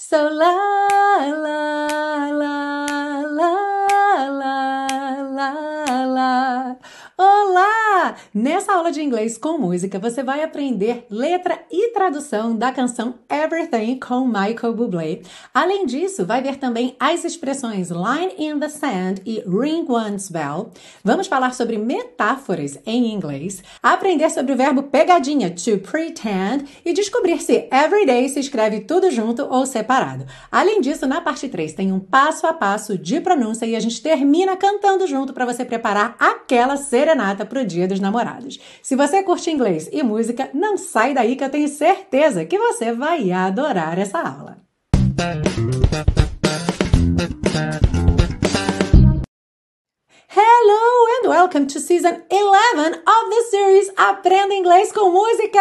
So la la Nessa aula de inglês com música, você vai aprender letra e tradução da canção Everything com Michael Bublé. Além disso, vai ver também as expressões line in the sand e ring one's bell. Vamos falar sobre metáforas em inglês, aprender sobre o verbo pegadinha to pretend e descobrir se everyday se escreve tudo junto ou separado. Além disso, na parte 3 tem um passo a passo de pronúncia e a gente termina cantando junto para você preparar aquela serenata para o Dia dos Namorados. Se você curte inglês e música, não sai daí que eu tenho certeza que você vai adorar essa aula. Hello and welcome to season 11 of the series Aprenda Inglês com Música!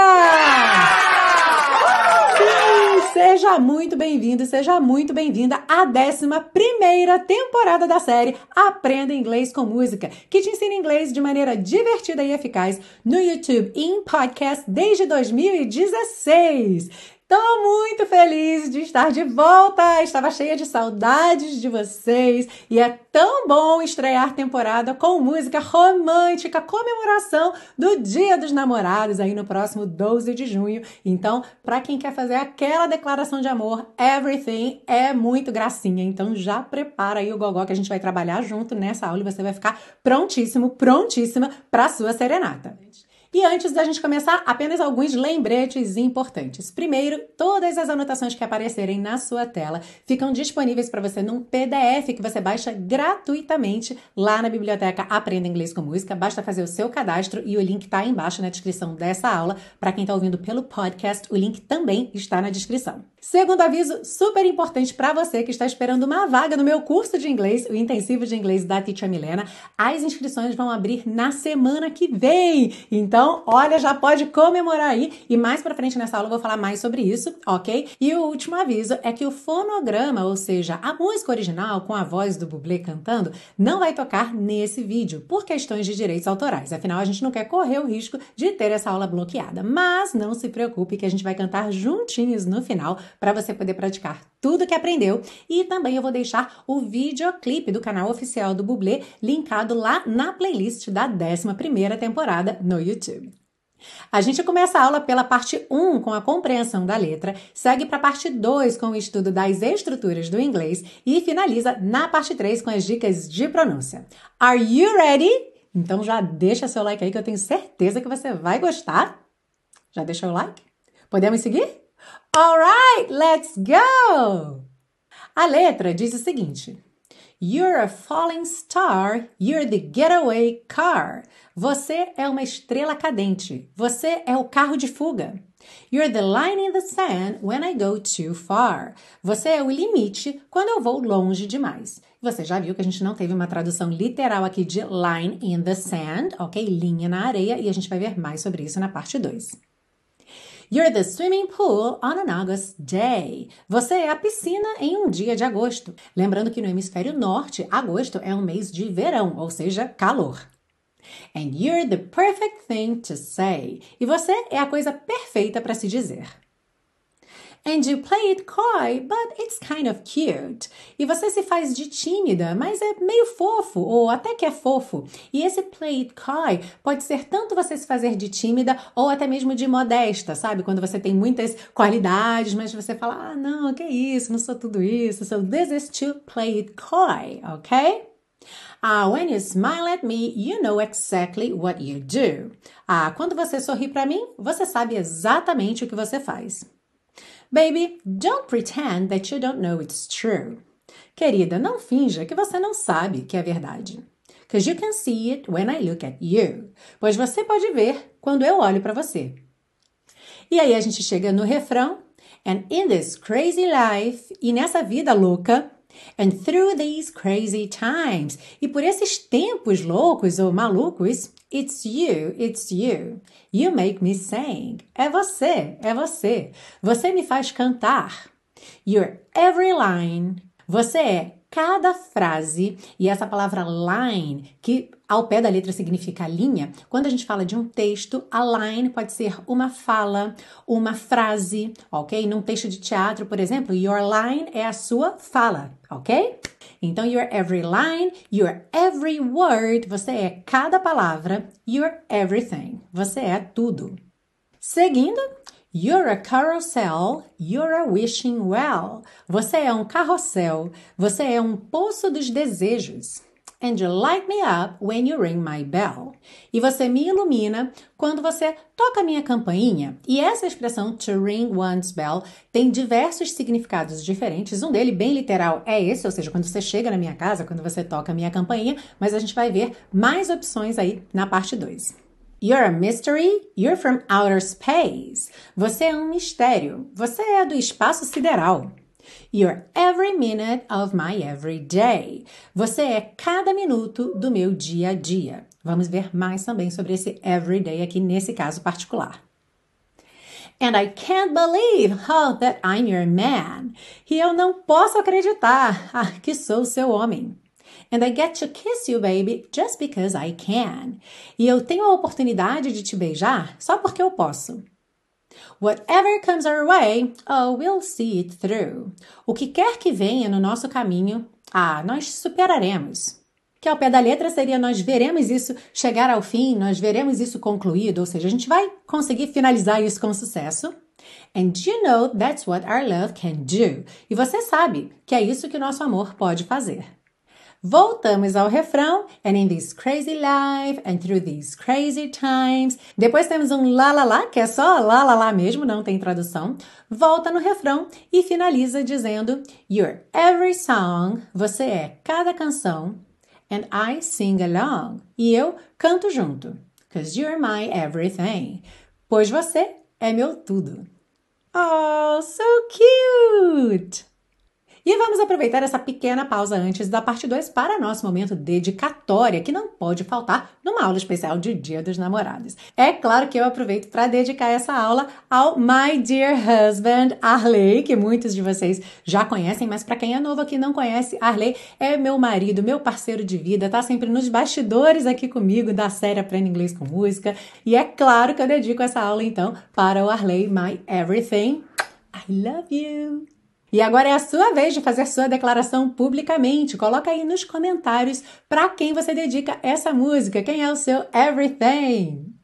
Sim, seja muito bem-vindo, seja muito bem-vinda à 11 temporada da série Aprenda Inglês com Música, que te ensina inglês de maneira divertida e eficaz no YouTube e em podcast desde 2016. Tô muito feliz de estar de volta. Estava cheia de saudades de vocês e é tão bom estrear temporada com música romântica, comemoração do Dia dos Namorados aí no próximo 12 de junho. Então, para quem quer fazer aquela declaração de amor, everything é muito gracinha. Então, já prepara aí o gogó que a gente vai trabalhar junto nessa aula e você vai ficar prontíssimo, prontíssima para sua serenata. E antes da gente começar, apenas alguns lembretes importantes. Primeiro, todas as anotações que aparecerem na sua tela ficam disponíveis para você num PDF que você baixa gratuitamente lá na biblioteca Aprenda Inglês com Música. Basta fazer o seu cadastro e o link está embaixo na descrição dessa aula. Para quem está ouvindo pelo podcast, o link também está na descrição. Segundo aviso, super importante para você que está esperando uma vaga no meu curso de inglês, o intensivo de inglês da Teacher Milena, as inscrições vão abrir na semana que vem. Então, olha, já pode comemorar aí e mais para frente nessa aula eu vou falar mais sobre isso, ok? E o último aviso é que o fonograma, ou seja, a música original com a voz do Bublé cantando, não vai tocar nesse vídeo por questões de direitos autorais. Afinal, a gente não quer correr o risco de ter essa aula bloqueada. Mas não se preocupe que a gente vai cantar juntinhos no final para você poder praticar tudo que aprendeu. E também eu vou deixar o videoclipe do canal oficial do Bublé linkado lá na playlist da 11ª temporada no YouTube. A gente começa a aula pela parte 1 com a compreensão da letra, segue para a parte 2 com o estudo das estruturas do inglês e finaliza na parte 3 com as dicas de pronúncia. Are you ready? Então já deixa seu like aí que eu tenho certeza que você vai gostar. Já deixou o like? Podemos seguir? Alright, let's go! A letra diz o seguinte: You're a falling star, you're the getaway car. Você é uma estrela cadente. Você é o carro de fuga. You're the line in the sand when I go too far. Você é o limite quando eu vou longe demais. Você já viu que a gente não teve uma tradução literal aqui de line in the sand, ok? Linha na areia, e a gente vai ver mais sobre isso na parte 2. You're the swimming pool on an August day. Você é a piscina em um dia de agosto. Lembrando que no hemisfério norte, agosto é um mês de verão, ou seja, calor. And you're the perfect thing to say. E você é a coisa perfeita para se dizer. And you play it coy, but it's kind of cute. E você se faz de tímida, mas é meio fofo, ou até que é fofo. E esse play it coy pode ser tanto você se fazer de tímida ou até mesmo de modesta, sabe? Quando você tem muitas qualidades, mas você fala, ah, não, que isso, não sou tudo isso. So this is to play it coy, ok? Ah, when you smile at me, you know exactly what you do. Ah, quando você sorri para mim, você sabe exatamente o que você faz. Baby, don't pretend that you don't know it's true. Querida, não finja que você não sabe que é verdade. Because you can see it when I look at you. Pois você pode ver quando eu olho para você. E aí a gente chega no refrão. And in this crazy life, e nessa vida louca, and through these crazy times, e por esses tempos loucos ou malucos, It's you, it's you. You make me sing. É você, é você. Você me faz cantar. You're every line. Você é cada frase, e essa palavra line, que ao pé da letra significa linha, quando a gente fala de um texto, a line pode ser uma fala, uma frase, ok? Num texto de teatro, por exemplo, your line é a sua fala, ok? Então, your every line, your every word, você é cada palavra, you're everything, você é tudo. Seguindo, You're a carousel, you're a wishing well. Você é um carrossel, você é um poço dos desejos. And you light me up when you ring my bell. E você me ilumina quando você toca minha campainha. E essa expressão to ring one's bell tem diversos significados diferentes. Um dele, bem literal, é esse, ou seja, quando você chega na minha casa, quando você toca a minha campainha, mas a gente vai ver mais opções aí na parte 2. You're a mystery, you're from outer space. Você é um mistério, você é do espaço sideral. You're every minute of my every day. Você é cada minuto do meu dia a dia. Vamos ver mais também sobre esse every day aqui nesse caso particular. And I can't believe how that I'm your man. E eu não posso acreditar ah, que sou seu homem. And I get to kiss you, baby, just because I can. E eu tenho a oportunidade de te beijar só porque eu posso. Whatever comes our way, oh, we'll see it through. O que quer que venha no nosso caminho, ah, nós superaremos. Que ao pé da letra seria nós veremos isso chegar ao fim, nós veremos isso concluído, ou seja, a gente vai conseguir finalizar isso com sucesso. And you know that's what our love can do. E você sabe que é isso que o nosso amor pode fazer. Voltamos ao refrão. And in this crazy life and through these crazy times. Depois temos um lá lá lá, que é só lá lá lá mesmo, não tem tradução. Volta no refrão e finaliza dizendo: You're every song. Você é cada canção. And I sing along. E eu canto junto. Cause you're my everything. Pois você é meu tudo. Oh, so cute! E vamos aproveitar essa pequena pausa antes da parte 2 para nosso momento dedicatória, que não pode faltar numa aula especial de Dia dos Namorados. É claro que eu aproveito para dedicar essa aula ao My Dear Husband Arley, que muitos de vocês já conhecem, mas para quem é novo aqui não conhece, Arley é meu marido, meu parceiro de vida, tá sempre nos bastidores aqui comigo da série Aprenda Inglês com Música. E é claro que eu dedico essa aula então para o Arley My Everything. I love you! E agora é a sua vez de fazer sua declaração publicamente. Coloca aí nos comentários para quem você dedica essa música, quem é o seu everything.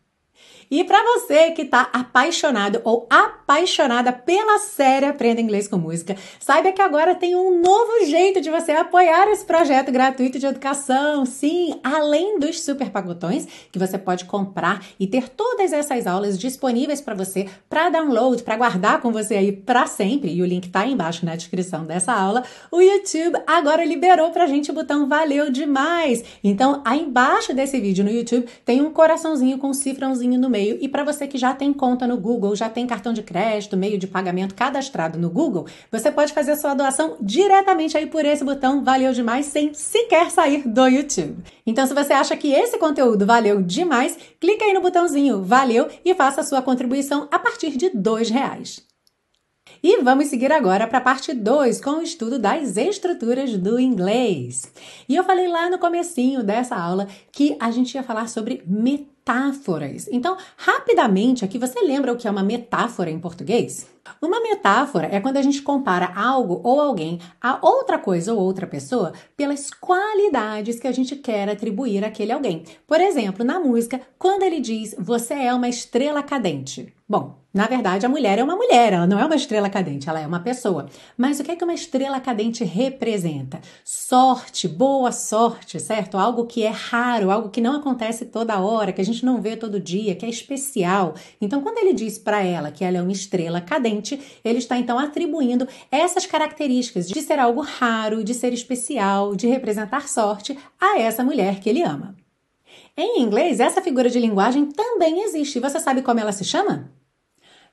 E para você que está apaixonado ou apaixonada pela série Aprenda Inglês com Música, saiba que agora tem um novo jeito de você apoiar esse projeto gratuito de educação. Sim, além dos super pacotões que você pode comprar e ter todas essas aulas disponíveis para você para download, para guardar com você aí para sempre. E o link está embaixo na descrição dessa aula. O YouTube agora liberou para gente o botão valeu demais. Então, aí embaixo desse vídeo no YouTube tem um coraçãozinho com cifrãozinho no meio. E para você que já tem conta no Google, já tem cartão de crédito, meio de pagamento cadastrado no Google, você pode fazer sua doação diretamente aí por esse botão Valeu Demais sem sequer sair do YouTube. Então, se você acha que esse conteúdo valeu demais, clica aí no botãozinho Valeu e faça sua contribuição a partir de dois reais. E vamos seguir agora para a parte 2 com o estudo das estruturas do inglês. E eu falei lá no comecinho dessa aula que a gente ia falar sobre metáforas metáforas. Então, rapidamente, aqui você lembra o que é uma metáfora em português? Uma metáfora é quando a gente compara algo ou alguém a outra coisa ou outra pessoa pelas qualidades que a gente quer atribuir àquele alguém. Por exemplo, na música, quando ele diz você é uma estrela cadente. Bom, na verdade, a mulher é uma mulher, ela não é uma estrela cadente, ela é uma pessoa. Mas o que é que uma estrela cadente representa? Sorte, boa sorte, certo? Algo que é raro, algo que não acontece toda hora, que a gente não vê todo dia, que é especial. Então, quando ele diz para ela que ela é uma estrela cadente, ele está então atribuindo essas características de ser algo raro, de ser especial, de representar sorte a essa mulher que ele ama. Em inglês, essa figura de linguagem também existe. Você sabe como ela se chama?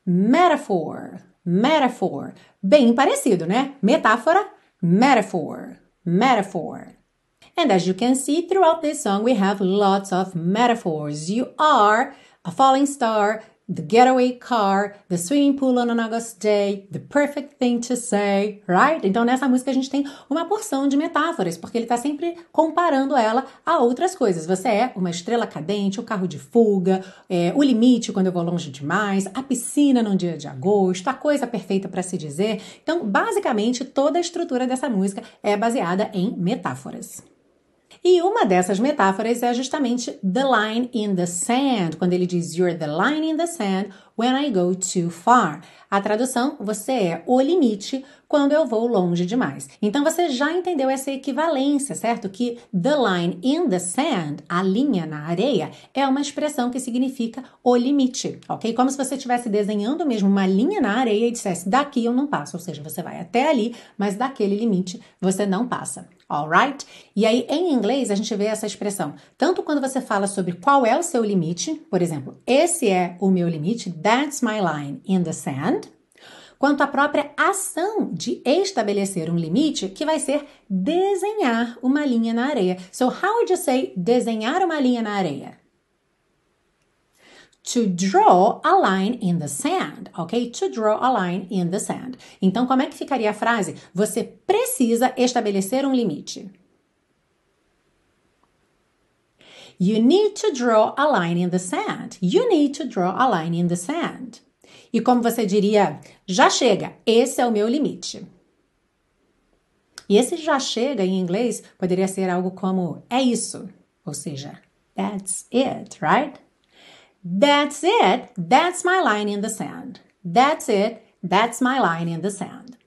Metaphor. Metaphor. Bem parecido, né? Metáfora, metaphor. Metaphor. And as you can see throughout this song, we have lots of metaphors. You are a falling star, the getaway car, the swimming pool on an August day, the perfect thing to say, right? Então nessa música a gente tem uma porção de metáforas, porque ele está sempre comparando ela a outras coisas. Você é uma estrela cadente, o carro de fuga, é, o limite quando eu vou longe demais, a piscina num dia de agosto, a coisa perfeita para se dizer. Então, basicamente, toda a estrutura dessa música é baseada em metáforas. E uma dessas metáforas é justamente the line in the sand, quando ele diz you're the line in the sand when I go too far. A tradução, você é o limite quando eu vou longe demais. Então você já entendeu essa equivalência, certo? Que the line in the sand, a linha na areia, é uma expressão que significa o limite, ok? Como se você estivesse desenhando mesmo uma linha na areia e dissesse daqui eu não passo, ou seja, você vai até ali, mas daquele limite você não passa. Alright? E aí, em inglês, a gente vê essa expressão tanto quando você fala sobre qual é o seu limite, por exemplo, esse é o meu limite, that's my line in the sand, quanto a própria ação de estabelecer um limite, que vai ser desenhar uma linha na areia. So, how would you say desenhar uma linha na areia? To draw a line in the sand, ok? To draw a line in the sand. Então, como é que ficaria a frase? Você precisa estabelecer um limite. You need to draw a line in the sand. You need to draw a line in the sand. E como você diria, já chega, esse é o meu limite. E esse já chega em inglês poderia ser algo como é isso, ou seja, that's it, right? That's it, that's my line in the sand. That's it, that's my line in the sand.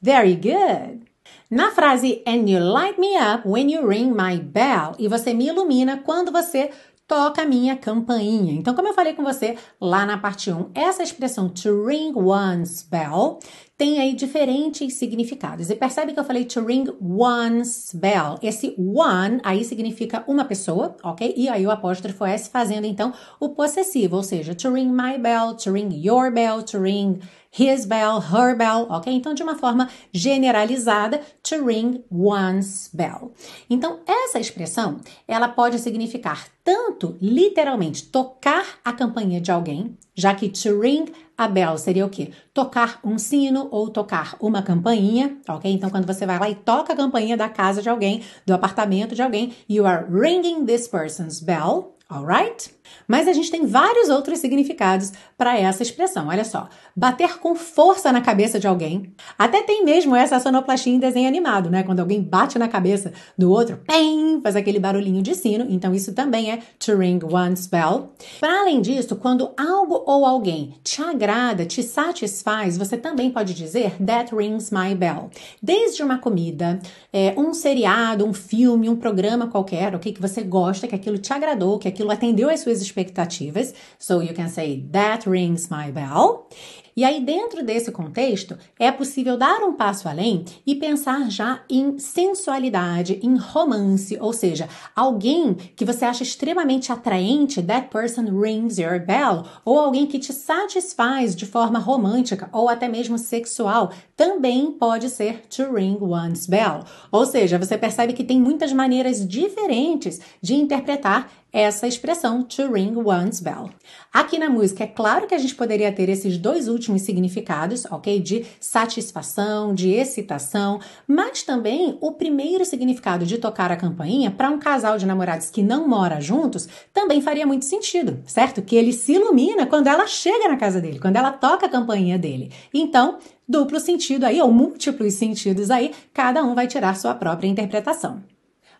Very good. Na frase and you light me up when you ring my bell, e você me ilumina quando você toca a minha campainha. Então, como eu falei com você lá na parte 1, essa expressão to ring one's bell tem aí diferentes significados. E percebe que eu falei to ring one's bell. Esse one aí significa uma pessoa, ok? E aí o apóstrofo S fazendo então o possessivo, ou seja, to ring my bell, to ring your bell, to ring his bell, her bell, ok? Então, de uma forma generalizada, to ring one's bell. Então, essa expressão, ela pode significar tanto literalmente tocar a campainha de alguém, já que to ring a bell seria o quê? Tocar um sino ou tocar uma campainha, ok? Então, quando você vai lá e toca a campainha da casa de alguém, do apartamento de alguém, you are ringing this person's bell, alright? Mas a gente tem vários outros significados para essa expressão. Olha só, bater com força na cabeça de alguém. Até tem mesmo essa sonoplastia em desenho animado, né? Quando alguém bate na cabeça do outro, pem, faz aquele barulhinho de sino. Então isso também é to ring one's bell. Para além disso, quando algo ou alguém te agrada, te satisfaz, você também pode dizer that rings my bell. Desde uma comida, é, um seriado, um filme, um programa qualquer, o que que você gosta, que aquilo te agradou, que aquilo atendeu às suas expectativas. So you can say that rings my bell. E aí, dentro desse contexto, é possível dar um passo além e pensar já em sensualidade, em romance, ou seja, alguém que você acha extremamente atraente, that person rings your bell, ou alguém que te satisfaz de forma romântica ou até mesmo sexual, também pode ser to ring one's bell. Ou seja, você percebe que tem muitas maneiras diferentes de interpretar essa expressão to ring one's bell. Aqui na música, é claro que a gente poderia ter esses dois últimos significados, ok? De satisfação, de excitação, mas também o primeiro significado de tocar a campainha para um casal de namorados que não mora juntos também faria muito sentido, certo? Que ele se ilumina quando ela chega na casa dele, quando ela toca a campainha dele. Então, duplo sentido aí, ou múltiplos sentidos aí, cada um vai tirar sua própria interpretação.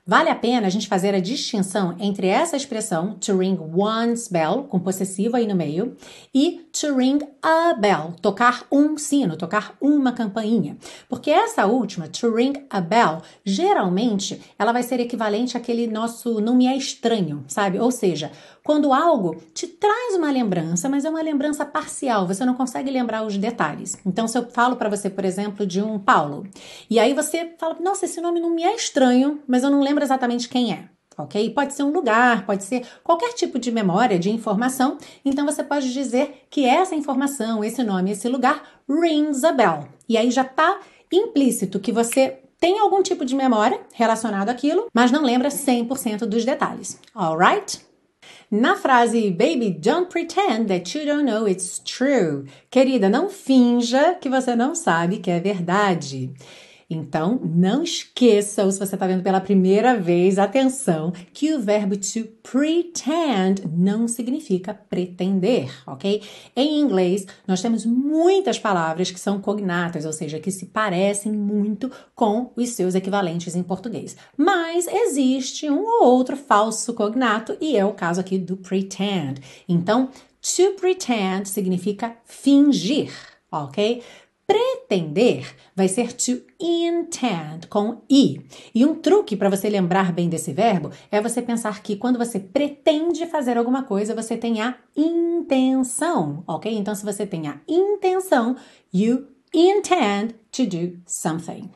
Vale a pena a gente fazer a distinção entre essa expressão to ring one's bell, com possessivo aí no meio, e to ring a bell, tocar um sino, tocar uma campainha. Porque essa última, to ring a bell, geralmente ela vai ser equivalente àquele nosso não me é estranho, sabe? Ou seja, quando algo te traz uma lembrança, mas é uma lembrança parcial, você não consegue lembrar os detalhes. Então, se eu falo para você, por exemplo, de um Paulo, e aí você fala, nossa, esse nome não me é estranho, mas eu não lembro exatamente quem é ok? Pode ser um lugar, pode ser qualquer tipo de memória, de informação. Então você pode dizer que essa informação, esse nome, esse lugar rings a bell. E aí já está implícito que você tem algum tipo de memória relacionado àquilo, mas não lembra 100% dos detalhes. Alright? Na frase Baby, don't pretend that you don't know it's true. Querida, não finja que você não sabe que é verdade. Então, não esqueça, se você está vendo pela primeira vez, atenção, que o verbo to pretend não significa pretender, ok? Em inglês, nós temos muitas palavras que são cognatas, ou seja, que se parecem muito com os seus equivalentes em português. Mas existe um ou outro falso cognato, e é o caso aqui do pretend. Então, to pretend significa fingir, ok? Pretender vai ser to intend com i. E um truque para você lembrar bem desse verbo é você pensar que quando você pretende fazer alguma coisa, você tem a intenção, ok? Então, se você tem a intenção, you intend to do something.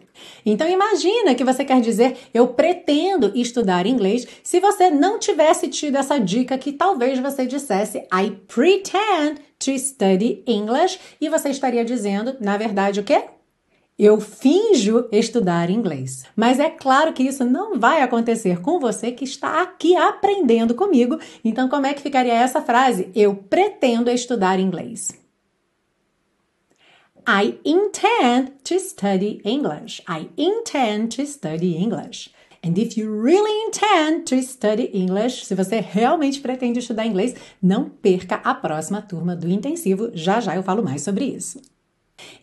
Então imagina que você quer dizer eu pretendo estudar inglês se você não tivesse tido essa dica que talvez você dissesse I pretend to study English e você estaria dizendo, na verdade, o quê? Eu finjo estudar inglês. Mas é claro que isso não vai acontecer com você que está aqui aprendendo comigo. Então, como é que ficaria essa frase? Eu pretendo estudar inglês. I intend to study English. I intend to study English. And if you really intend to study English, se você realmente pretende estudar inglês, não perca a próxima turma do intensivo. Já já eu falo mais sobre isso.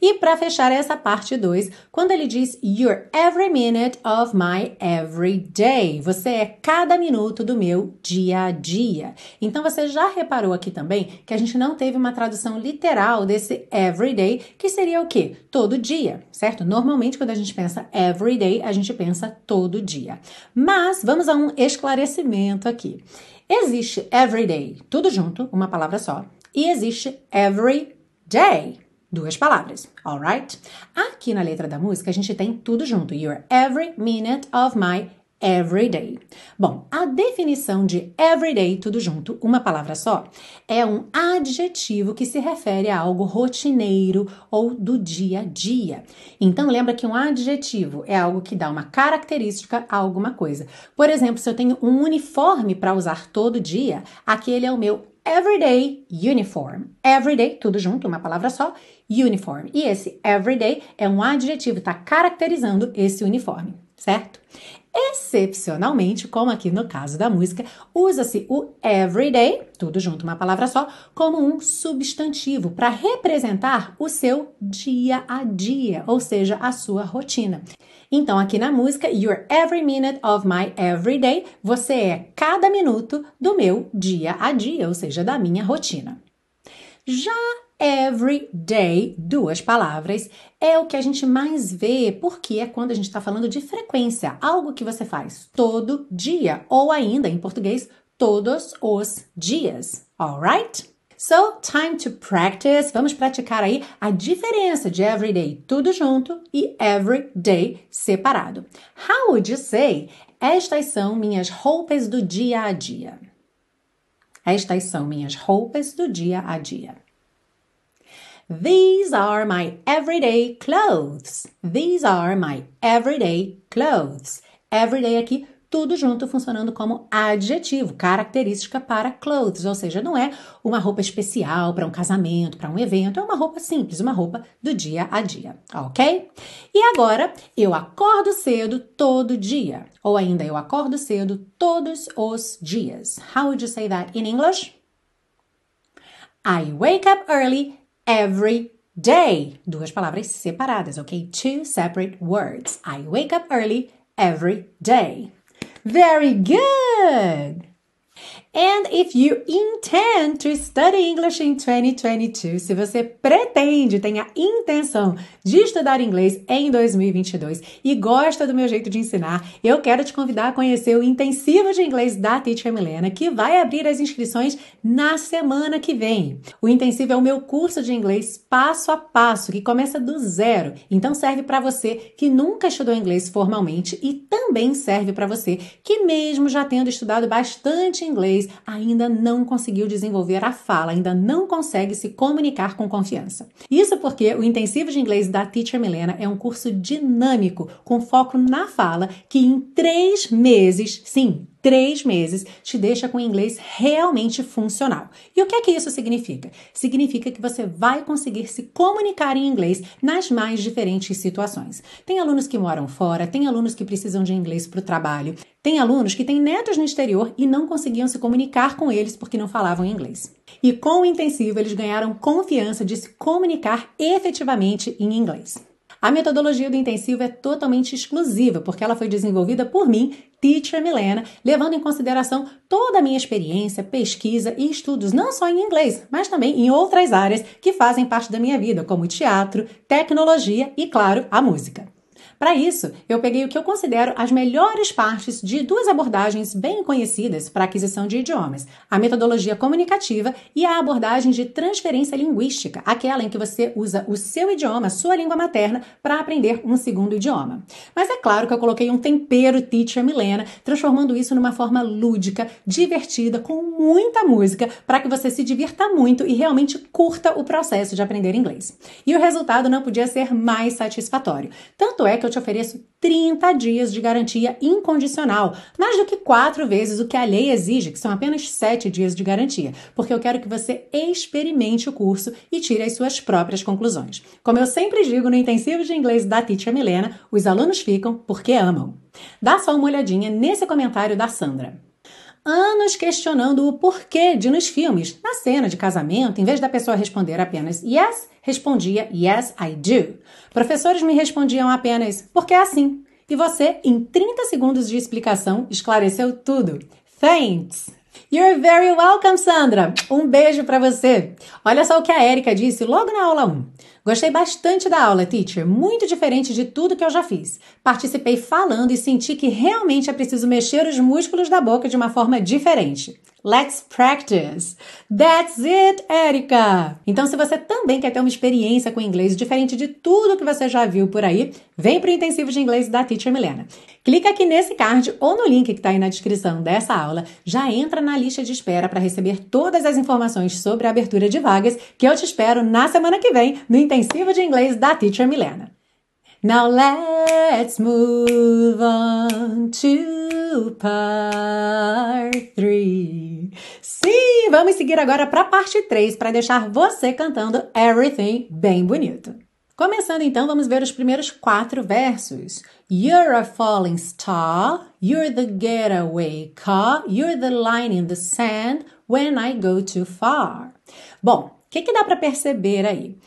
E para fechar essa parte 2, quando ele diz You're every minute of my every day. Você é cada minuto do meu dia a dia. Então você já reparou aqui também que a gente não teve uma tradução literal desse every day, que seria o quê? Todo dia, certo? Normalmente quando a gente pensa every day, a gente pensa todo dia. Mas vamos a um esclarecimento aqui. Existe every day, tudo junto, uma palavra só, e existe every day Duas palavras, alright? Aqui na letra da música a gente tem tudo junto. You're every minute of my everyday. Bom, a definição de everyday, tudo junto, uma palavra só, é um adjetivo que se refere a algo rotineiro ou do dia a dia. Então, lembra que um adjetivo é algo que dá uma característica a alguma coisa. Por exemplo, se eu tenho um uniforme para usar todo dia, aquele é o meu everyday uniform. Everyday, tudo junto, uma palavra só, uniform. E esse everyday é um adjetivo, está caracterizando esse uniforme, certo? Excepcionalmente, como aqui no caso da música, usa-se o everyday, tudo junto, uma palavra só, como um substantivo para representar o seu dia a dia, ou seja, a sua rotina. Então, aqui na música, You're every minute of my everyday, você é cada minuto do meu dia a dia, ou seja, da minha rotina. Já every day, duas palavras, é o que a gente mais vê, porque é quando a gente está falando de frequência, algo que você faz todo dia, ou ainda em português, todos os dias, alright? So, time to practice. Vamos praticar aí a diferença de everyday tudo junto e everyday separado. How would you say? Estas são minhas roupas do dia a dia. Estas são minhas roupas do dia a dia. These are my everyday clothes. These are my everyday clothes. Everyday aqui tudo junto funcionando como adjetivo, característica para clothes, ou seja, não é uma roupa especial para um casamento, para um evento, é uma roupa simples, uma roupa do dia a dia, ok? E agora, eu acordo cedo todo dia, ou ainda eu acordo cedo todos os dias. How would you say that in English? I wake up early every day. Duas palavras separadas, ok? Two separate words. I wake up early every day. Very good! And if you intend to study English in 2022, se você pretende, tem a intenção de estudar inglês em 2022 e gosta do meu jeito de ensinar, eu quero te convidar a conhecer o intensivo de inglês da Teacher Milena, que vai abrir as inscrições na semana que vem. O intensivo é o meu curso de inglês passo a passo, que começa do zero. Então serve para você que nunca estudou inglês formalmente e também serve para você que mesmo já tendo estudado bastante inglês ainda não conseguiu desenvolver a fala, ainda não consegue se comunicar com confiança. Isso porque o intensivo de inglês da Teacher Milena é um curso dinâmico com foco na fala que em três meses, sim, três meses te deixa com inglês realmente funcional. E o que é que isso significa? Significa que você vai conseguir se comunicar em inglês nas mais diferentes situações. Tem alunos que moram fora, tem alunos que precisam de inglês para o trabalho, tem alunos que têm netos no exterior e não conseguiam se comunicar com eles porque não falavam inglês. E com o intensivo, eles ganharam confiança de se comunicar efetivamente em inglês. A metodologia do intensivo é totalmente exclusiva, porque ela foi desenvolvida por mim, Teacher Milena, levando em consideração toda a minha experiência, pesquisa e estudos, não só em inglês, mas também em outras áreas que fazem parte da minha vida, como teatro, tecnologia e, claro, a música. Para isso, eu peguei o que eu considero as melhores partes de duas abordagens bem conhecidas para aquisição de idiomas: a metodologia comunicativa e a abordagem de transferência linguística, aquela em que você usa o seu idioma, sua língua materna, para aprender um segundo idioma. Mas é claro que eu coloquei um tempero teacher Milena, transformando isso numa forma lúdica, divertida, com muita música, para que você se divirta muito e realmente curta o processo de aprender inglês. E o resultado não podia ser mais satisfatório. Tanto é que eu te ofereço 30 dias de garantia incondicional, mais do que quatro vezes o que a lei exige, que são apenas 7 dias de garantia, porque eu quero que você experimente o curso e tire as suas próprias conclusões. Como eu sempre digo no intensivo de inglês da Teacher Milena, os alunos ficam porque amam. Dá só uma olhadinha nesse comentário da Sandra anos questionando o porquê de nos filmes, na cena de casamento, em vez da pessoa responder apenas yes, respondia yes, I do. Professores me respondiam apenas porque é assim. E você, em 30 segundos de explicação, esclareceu tudo. Thanks! You're very welcome, Sandra! Um beijo para você! Olha só o que a Erika disse logo na aula 1. Gostei bastante da aula, teacher, muito diferente de tudo que eu já fiz. Participei falando e senti que realmente é preciso mexer os músculos da boca de uma forma diferente. Let's practice. That's it, Erika. Então, se você também quer ter uma experiência com inglês diferente de tudo que você já viu por aí, vem para o intensivo de inglês da Teacher Milena. Clica aqui nesse card ou no link que está aí na descrição dessa aula, já entra na lista de espera para receber todas as informações sobre a abertura de vagas que eu te espero na semana que vem no intensivo de inglês da Teacher Milena. Now let's move on to part 3. Sim, vamos seguir agora para a parte 3 para deixar você cantando Everything bem bonito. Começando então, vamos ver os primeiros quatro versos. You're a falling star, you're the getaway car, you're the line in the sand when I go too far. Bom, o que, que dá para perceber aí?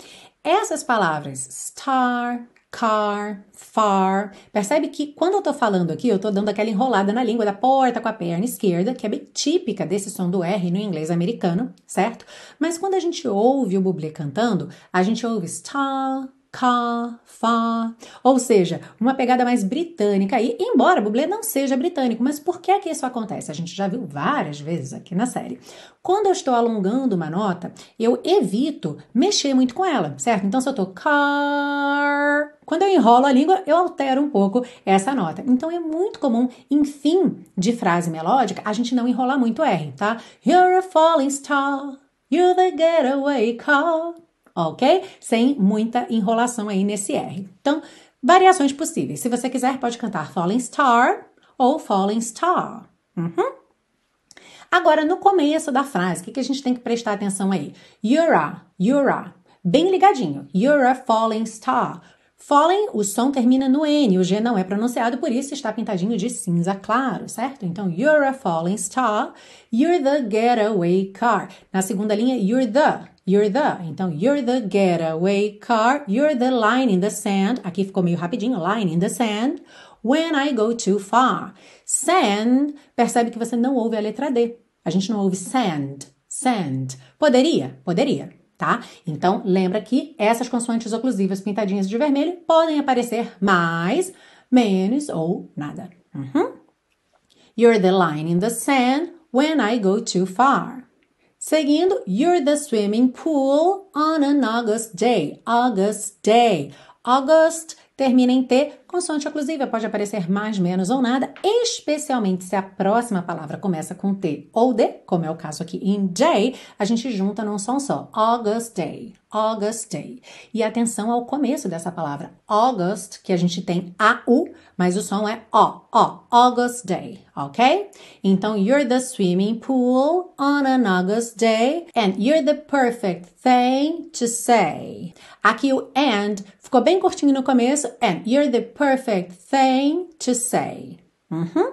Essas palavras star, car, far. Percebe que quando eu tô falando aqui, eu tô dando aquela enrolada na língua da porta com a perna esquerda, que é bem típica desse som do R no inglês americano, certo? Mas quando a gente ouve o Bublé cantando, a gente ouve star, car, far, ou seja, uma pegada mais britânica aí, embora Bublé não seja britânico, mas por que é que isso acontece? A gente já viu várias vezes aqui na série. Quando eu estou alongando uma nota, eu evito mexer muito com ela, certo? Então, se eu tô car, quando eu enrolo a língua, eu altero um pouco essa nota. Então, é muito comum, em fim de frase melódica, a gente não enrolar muito R, tá? You're a falling star, you're the getaway car ok? Sem muita enrolação aí nesse R. Então, variações possíveis. Se você quiser, pode cantar Falling Star ou Falling Star. Uhum. Agora, no começo da frase, o que, que a gente tem que prestar atenção aí? You're a, you're a. Bem ligadinho. You're a falling star. Falling, o som termina no N, o G não é pronunciado, por isso está pintadinho de cinza claro, certo? Então, you're a falling star, you're the getaway car. Na segunda linha, you're the, you're the. Então, you're the getaway car, you're the line in the sand. Aqui ficou meio rapidinho, line in the sand. When I go too far. Sand, percebe que você não ouve a letra D. A gente não ouve sand, sand. Poderia? Poderia tá? Então, lembra que essas consoantes oclusivas pintadinhas de vermelho podem aparecer mais, menos ou nada. Uhum. You're the line in the sand when I go too far. Seguindo, you're the swimming pool on an August day. August day. August termina em T Consoante oclusiva pode aparecer mais, menos ou nada, especialmente se a próxima palavra começa com T ou D, como é o caso aqui em day, a gente junta num som só. August Day. August Day. E atenção ao começo dessa palavra. August, que a gente tem A-U, mas o som é O, O. August Day, ok? Então, you're the swimming pool on an August day and you're the perfect thing to say. Aqui o and ficou bem curtinho no começo and you're the perfect thing to say. Uhum.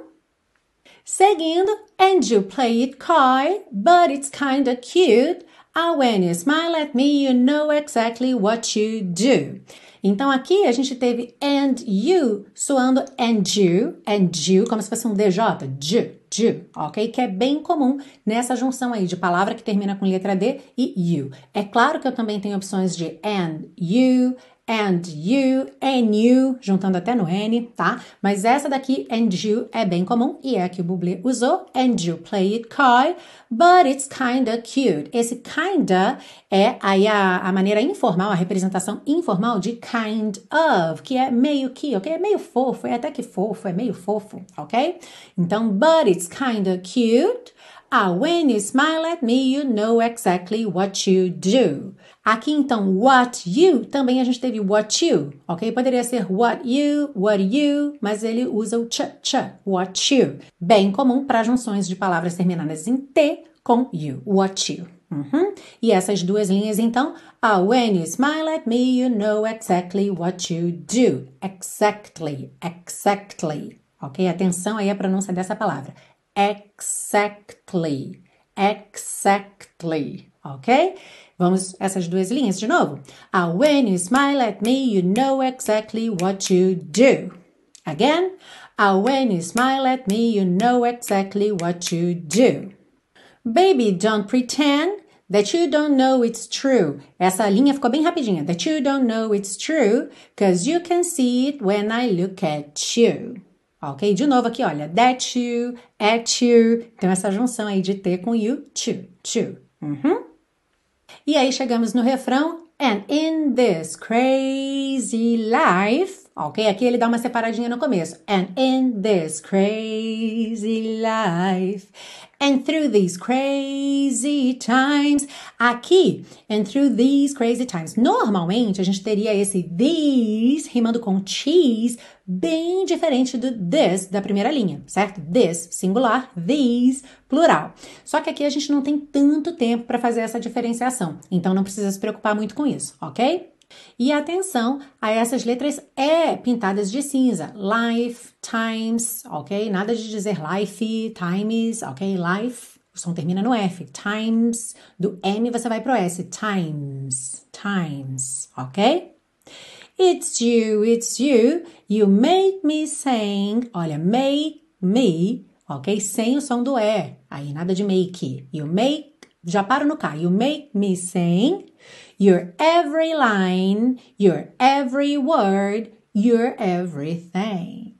Seguindo, and you play it coy, but it's kinda cute. Ah, when you smile at me, you know exactly what you do. Então aqui a gente teve and you soando and you, and you, como se fosse um DJ, ju, ju, ok? Que é bem comum nessa junção aí de palavra que termina com letra D e you. É claro que eu também tenho opções de and you, and you, and you, juntando até no N, tá? Mas essa daqui, and you, é bem comum e é a que o Bublé usou. And you play it coy, but it's kinda cute. Esse kinda é aí a, a maneira informal, a representação informal de kind of, que é meio que, ok? É meio fofo, é até que fofo, é meio fofo, ok? Então, but it's kinda cute. Ah, when you smile at me, you know exactly what you do. Aqui então, what you, também a gente teve what you, ok? Poderia ser what you, what you, mas ele usa o ch, ch, what you. Bem comum para junções de palavras terminadas em T com you, what you. Uhum. E essas duas linhas então, ah, when you smile at me, you know exactly what you do. Exactly, exactly. Ok? Atenção aí à pronúncia dessa palavra. Exactly, exactly. Ok? Vamos essas duas linhas de novo. Ah, when you smile at me, you know exactly what you do. Again. Ah, when you smile at me, you know exactly what you do. Baby, don't pretend that you don't know it's true. Essa linha ficou bem rapidinha. That you don't know it's true, cause you can see it when I look at you. Ok? De novo aqui, olha. That you, at you. Então, essa junção aí de T com you, to, to. Uhum. E aí chegamos no refrão. And in this crazy life. Ok? Aqui ele dá uma separadinha no começo. And in this crazy life. And through these crazy times. Aqui, and through these crazy times. Normalmente a gente teria esse these rimando com cheese, bem diferente do this da primeira linha, certo? This singular, these plural. Só que aqui a gente não tem tanto tempo para fazer essa diferenciação, então não precisa se preocupar muito com isso, ok? E atenção a essas letras E pintadas de cinza. Life, times, ok? Nada de dizer life, times, ok? Life, o som termina no F. Times, do M você vai pro S. Times, times, ok? It's you, it's you, you make me sing. Olha, make me, ok? Sem o som do E. Aí nada de make. You make, já paro no K. You make me sing. Your every line, your every word, your everything.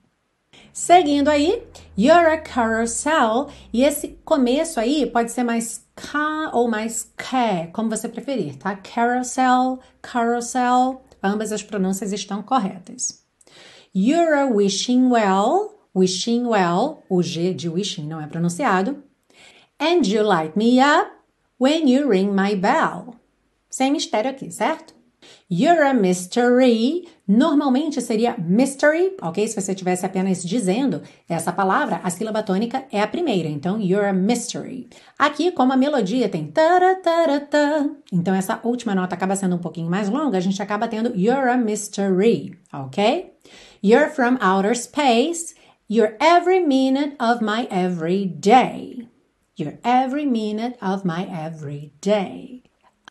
Seguindo aí, you're a carousel. E esse começo aí pode ser mais K ou mais K, como você preferir, tá? Carousel, carousel, ambas as pronúncias estão corretas. You're a wishing well, wishing well, o G de wishing não é pronunciado. And you light me up when you ring my bell. Sem mistério aqui, certo? You're a mystery. Normalmente seria mystery, ok? Se você estivesse apenas dizendo essa palavra, a sílaba tônica é a primeira. Então, you're a mystery. Aqui, como a melodia tem ta ta então essa última nota acaba sendo um pouquinho mais longa, a gente acaba tendo you're a mystery, ok? You're from outer space. You're every minute of my every day. You're every minute of my every day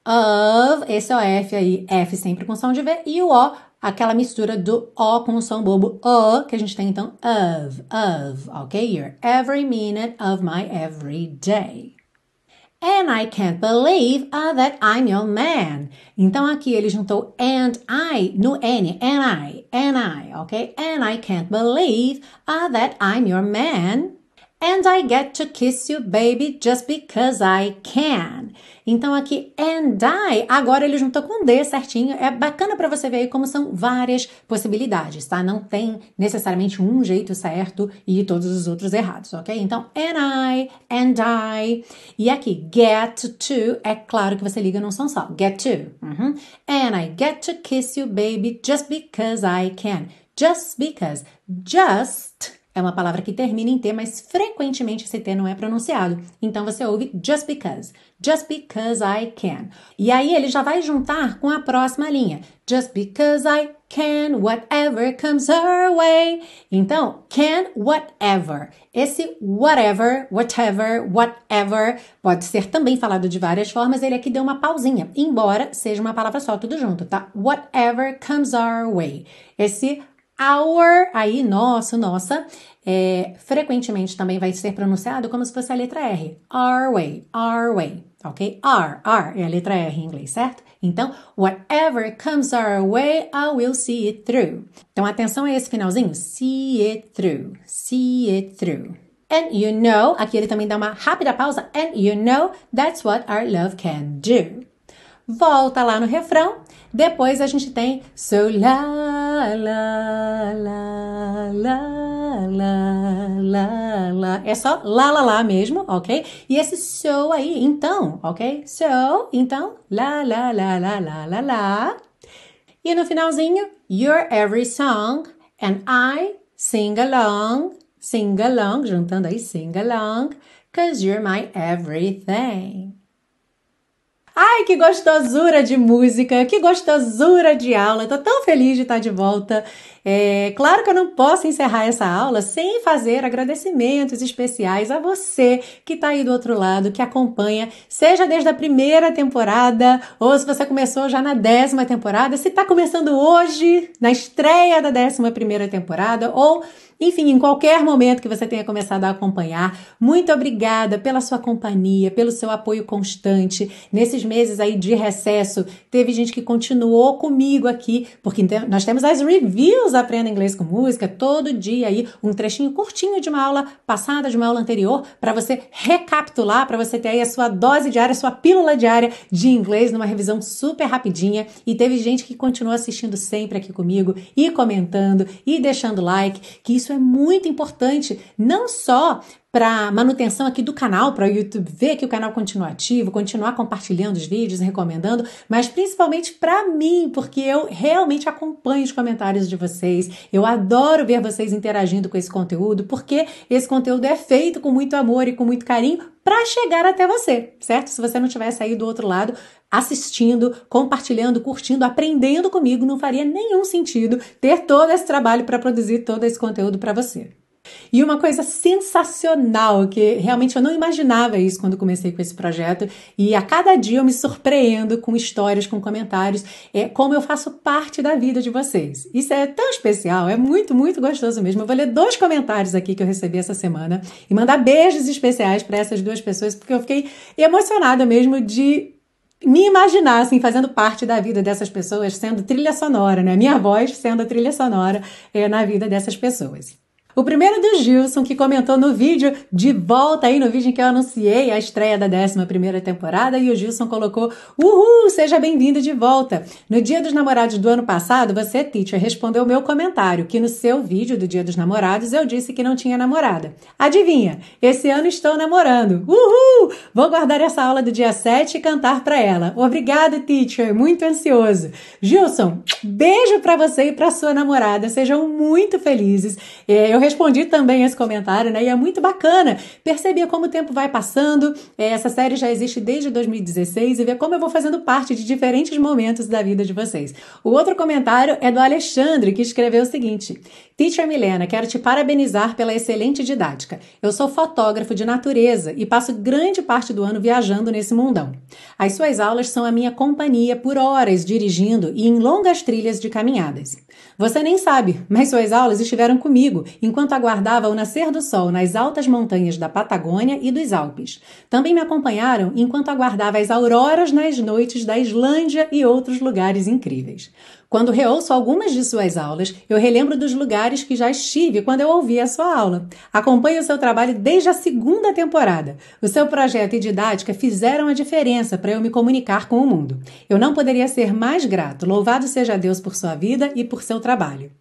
of, esse é o F aí, F sempre com som de V, e o O, aquela mistura do O com o som bobo O, que a gente tem então of, of, ok? You're every minute of my every day. And I can't believe uh, that I'm your man. Então aqui ele juntou and I no N, and I, and I, ok? And I can't believe uh, that I'm your man. And I get to kiss you, baby, just because I can. Então aqui and I, agora ele juntou com D certinho. É bacana para você ver aí como são várias possibilidades, tá? Não tem necessariamente um jeito certo e todos os outros errados, ok? Então and I, and I. E aqui get to, é claro que você liga num som só. Get to. Uhum. And I get to kiss you, baby, just because I can. Just because. Just é uma palavra que termina em T, mas frequentemente esse T não é pronunciado. Então você ouve just because. Just because I can. E aí ele já vai juntar com a próxima linha. Just because I can, whatever comes our way. Então, can, whatever. Esse whatever, whatever, whatever pode ser também falado de várias formas. Ele aqui deu uma pausinha, embora seja uma palavra só, tudo junto, tá? Whatever comes our way. Esse Our, aí, nosso, nossa, é, frequentemente também vai ser pronunciado como se fosse a letra R. Our way, our way, ok? R, R é a letra R em inglês, certo? Então, whatever comes our way, I will see it through. Então, atenção a esse finalzinho. See it through, see it through. And you know, aqui ele também dá uma rápida pausa. And you know, that's what our love can do. Volta lá no refrão depois a gente tem so la la la la la la la. É só la la la mesmo, ok? E esse so aí, então, ok? So, então, la la la la la la la. E no finalzinho, your every song and I sing along, sing along, juntando aí sing along, cause you're my everything. Ai, que gostosura de música, que gostosura de aula. Tô tão feliz de estar de volta. É, claro que eu não posso encerrar essa aula sem fazer agradecimentos especiais a você que está aí do outro lado, que acompanha, seja desde a primeira temporada, ou se você começou já na décima temporada, se está começando hoje, na estreia da décima primeira temporada, ou enfim, em qualquer momento que você tenha começado a acompanhar, muito obrigada pela sua companhia, pelo seu apoio constante. Nesses meses aí de recesso, teve gente que continuou comigo aqui, porque nós temos as reviews Aprenda Inglês com Música, todo dia aí um trechinho curtinho de uma aula passada, de uma aula anterior, para você recapitular, para você ter aí a sua dose diária, a sua pílula diária de inglês numa revisão super rapidinha. E teve gente que continuou assistindo sempre aqui comigo e comentando e deixando like, que isso é muito importante, não só para manutenção aqui do canal, para o YouTube ver que o canal continua ativo, continuar compartilhando os vídeos, recomendando, mas principalmente para mim, porque eu realmente acompanho os comentários de vocês. Eu adoro ver vocês interagindo com esse conteúdo, porque esse conteúdo é feito com muito amor e com muito carinho para chegar até você, certo? Se você não tivesse aí do outro lado assistindo, compartilhando, curtindo, aprendendo comigo, não faria nenhum sentido ter todo esse trabalho para produzir todo esse conteúdo para você. E uma coisa sensacional, que realmente eu não imaginava isso quando comecei com esse projeto, e a cada dia eu me surpreendo com histórias, com comentários, é como eu faço parte da vida de vocês. Isso é tão especial, é muito, muito gostoso mesmo. Eu vou ler dois comentários aqui que eu recebi essa semana e mandar beijos especiais para essas duas pessoas, porque eu fiquei emocionada mesmo de me imaginar assim fazendo parte da vida dessas pessoas, sendo trilha sonora, né? Minha voz sendo a trilha sonora é, na vida dessas pessoas. O primeiro do Gilson, que comentou no vídeo de volta aí, no vídeo em que eu anunciei a estreia da 11 temporada, e o Gilson colocou: Uhul, seja bem-vindo de volta. No Dia dos Namorados do ano passado, você, teacher, respondeu o meu comentário, que no seu vídeo do Dia dos Namorados eu disse que não tinha namorada. Adivinha? Esse ano estou namorando. Uhul! Vou guardar essa aula do dia 7 e cantar para ela. Obrigado, teacher, muito ansioso. Gilson, beijo para você e para sua namorada. Sejam muito felizes. É, eu respondi também esse comentário, né? E é muito bacana perceber como o tempo vai passando. É, essa série já existe desde 2016 e ver como eu vou fazendo parte de diferentes momentos da vida de vocês. O outro comentário é do Alexandre, que escreveu o seguinte: Teacher Milena, quero te parabenizar pela excelente didática. Eu sou fotógrafo de natureza e passo grande parte do ano viajando nesse mundão. As suas aulas são a minha companhia por horas dirigindo e em longas trilhas de caminhadas. Você nem sabe, mas suas aulas estiveram comigo enquanto aguardava o nascer do sol nas altas montanhas da Patagônia e dos Alpes. Também me acompanharam enquanto aguardava as auroras nas noites da Islândia e outros lugares incríveis. Quando reouço algumas de suas aulas, eu relembro dos lugares que já estive quando eu ouvi a sua aula. Acompanho o seu trabalho desde a segunda temporada. O seu projeto e didática fizeram a diferença para eu me comunicar com o mundo. Eu não poderia ser mais grato. Louvado seja Deus por sua vida e por seu trabalho.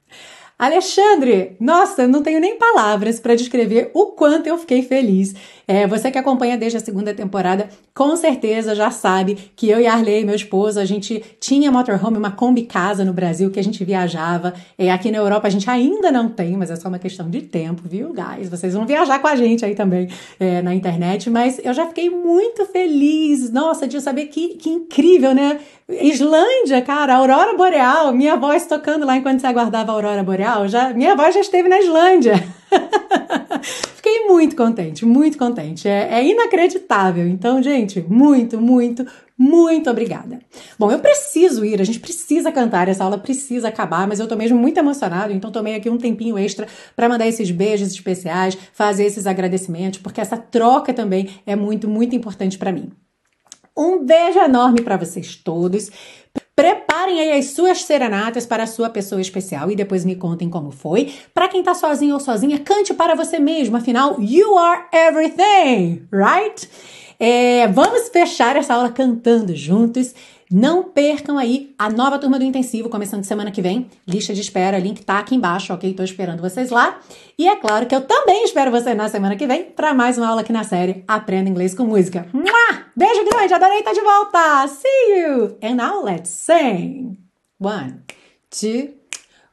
Alexandre, nossa, não tenho nem palavras para descrever o quanto eu fiquei feliz. É, você que acompanha desde a segunda temporada, com certeza já sabe que eu e Arley, meu esposo, a gente tinha motorhome, uma Kombi casa no Brasil que a gente viajava. É, aqui na Europa a gente ainda não tem, mas é só uma questão de tempo, viu, guys? Vocês vão viajar com a gente aí também é, na internet, mas eu já fiquei muito feliz, nossa, de saber que, que incrível, né? Islândia, cara, Aurora Boreal, minha voz tocando lá enquanto você aguardava a Aurora Boreal, já, minha voz já esteve na Islândia. Fiquei muito contente, muito contente. É, é, inacreditável. Então, gente, muito, muito, muito obrigada. Bom, eu preciso ir, a gente precisa cantar, essa aula precisa acabar, mas eu tô mesmo muito emocionado, então tomei aqui um tempinho extra para mandar esses beijos especiais, fazer esses agradecimentos, porque essa troca também é muito, muito importante para mim. Um beijo enorme para vocês todos. Preparem aí as suas serenatas para a sua pessoa especial e depois me contem como foi. Para quem tá sozinho ou sozinha, cante para você mesmo, afinal, you are everything, right? É, vamos fechar essa aula cantando juntos. Não percam aí a nova turma do intensivo, começando semana que vem. Lista de espera, link tá aqui embaixo, ok? Tô esperando vocês lá. E é claro que eu também espero você na semana que vem para mais uma aula aqui na série Aprenda Inglês com Música. Mua! Beijo grande, adorei estar de volta. See you! And now let's sing. One, two,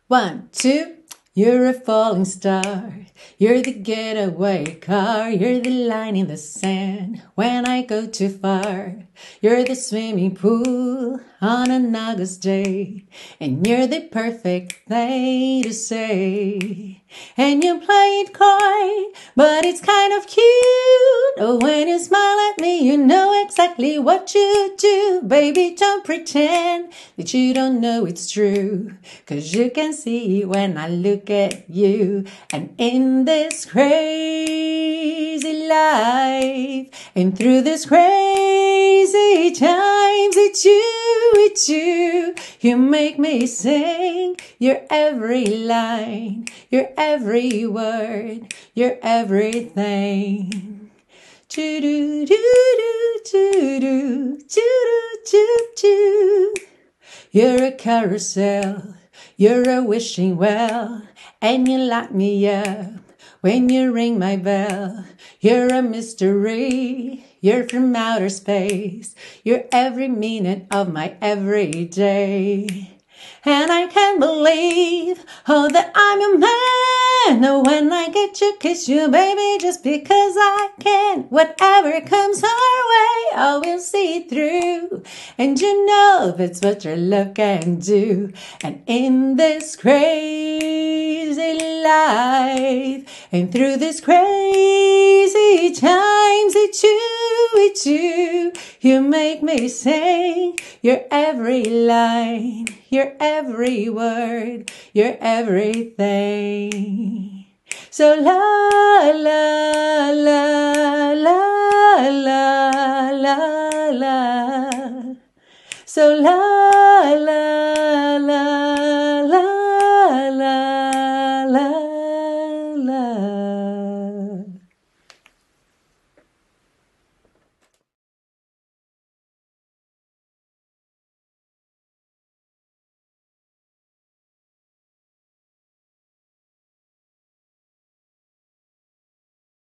one, two. You're a falling star. You're the getaway car. You're the line in the sand when I go too far. You're the swimming pool on an August day. And you're the perfect thing to say. And you play it coy, but it's kind of cute. Oh, when you smile at me, you know exactly what you do. Baby, don't pretend that you don't know it's true. Cause you can see when I look at you. And in this crazy life, and through this crazy times, it's you, it's you. You make me sing your every line, your every word, your everything. Do do do do do do do do. You're a carousel, you're a wishing well, and you light me up when you ring my bell. You're a mystery, you're from outer space, you're every minute of my everyday. And I can't believe, oh, that I'm a man. When I get to kiss you, baby, just because I can. Whatever comes our way, I will see through. And you know that's what your love can do. And in this crazy life, and through this crazy times, it's you, it's you. You make me sing your every line, your every word, your everything. So la la la la la la la. So la la la.